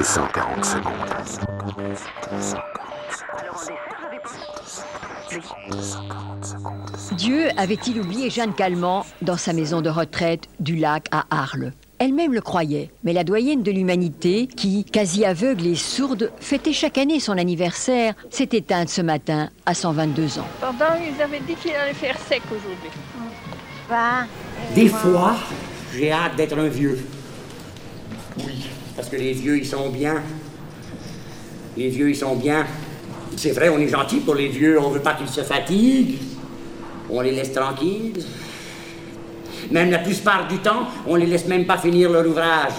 240 secondes. Dieu avait-il oublié Jeanne Calment dans sa maison de retraite du lac à Arles? Elle-même le croyait, mais la doyenne de l'humanité, qui, quasi aveugle et sourde, fêtait chaque année son anniversaire, s'est éteinte ce matin à 122 ans. Pendant, ils avaient dit qu'il allait faire sec aujourd'hui. Des fois, j'ai hâte d'être un vieux. Oui, parce que les vieux, ils sont bien. Les vieux, ils sont bien. C'est vrai, on est gentil pour les vieux, on veut pas qu'ils se fatiguent. On les laisse tranquilles. Même la plupart du temps, on les laisse même pas finir leur ouvrage.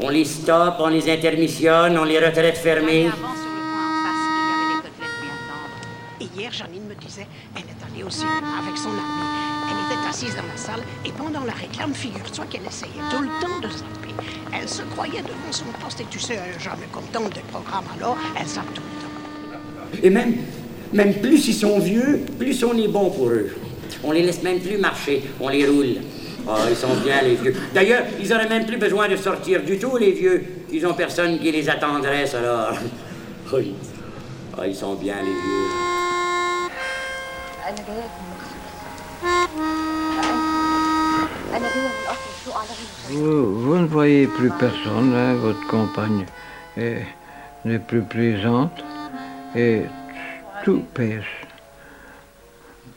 On les stoppe, on les intermissionne, on les retraite fermées. Avant, sur le coin en face, il y avait des côtelettes bien tendres. Et hier, Janine me disait, elle est allée au cinéma avec son amie. Elle était assise dans la salle et pendant la réclame, figure-toi qu'elle essayait tout le temps de zapper. Elle se croyait devant son poste et tu sais, elle est jamais contente des programmes alors, elle zappe tout le temps. Et même, même plus ils sont vieux, plus on est bon pour eux. On les laisse même plus marcher, on les roule. Ah, ils sont bien les vieux. D'ailleurs, ils auraient même plus besoin de sortir du tout, les vieux. Ils ont personne qui les attendrait, alors. Oui. Ah, ils sont bien les vieux. Vous, ne voyez plus personne, hein, votre compagne est- n'est plus plaisante et tout pêche.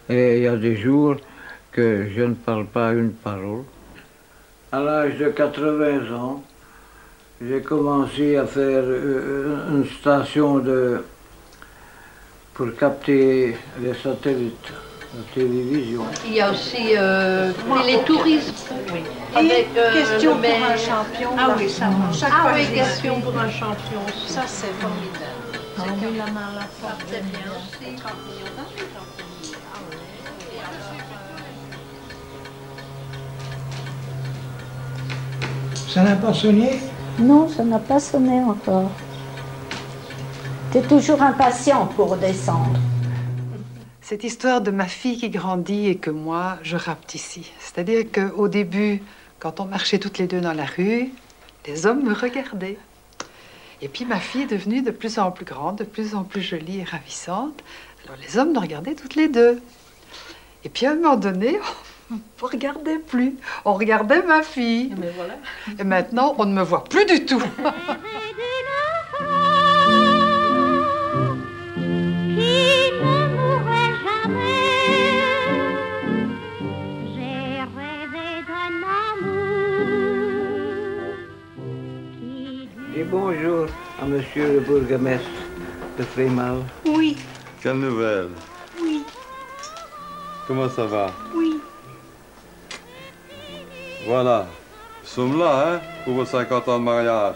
Et il y a des jours que je ne parle pas une parole. À l'âge de 80 ans, j'ai commencé à faire euh, une station de, pour capter les satellites, la télévision. Il y a aussi euh, les touristes. Avec euh, question pour un champion. Ah là. oui, ça marche. Chaque Ah fois oui, question pour un champion. Ça, c'est formidable. On met la main à la porte. C'est bien aussi. Ça n'a pas sonné? Non, ça n'a pas sonné encore. Tu es toujours impatient pour descendre. Cette histoire de ma fille qui grandit et que moi, je rapte ici. C'est-à-dire qu'au début, quand on marchait toutes les deux dans la rue, les hommes me regardaient. Et puis ma fille est devenue de plus en plus grande, de plus en plus jolie et ravissante. Alors les hommes nous regardaient toutes les deux. Et puis à un moment donné, on ne regardait plus. On regardait ma fille. Mais voilà. Et maintenant, on ne me voit plus du tout. Bonjour à monsieur le bourgmestre de Frémal. Oui, Quelle nouvelle? Oui, Comment ça va? Oui. Voilà. Nous sommes là, hein, pour vos 50 ans de mariage.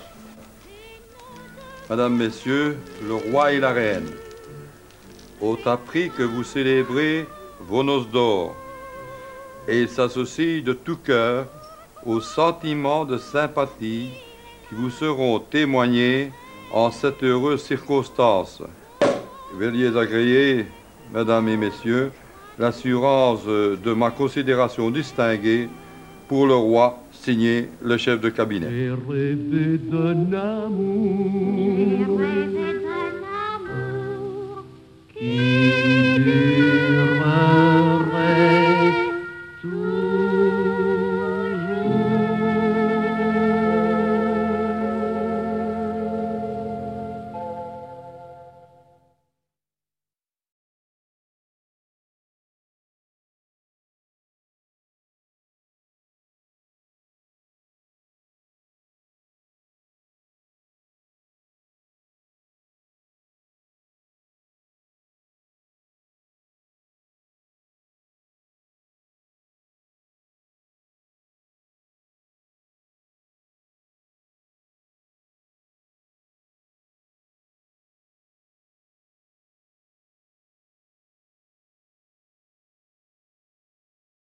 Madame, Messieurs, le roi et la reine ont appris que vous célébrez vos noces d'or. Et ils s'associent de tout cœur aux sentiments de sympathie qui vous seront témoignés en cette heureuse circonstance. Veuillez agréer, Mesdames et Messieurs, l'assurance de ma considération distinguée pour le roi, signé le chef de cabinet.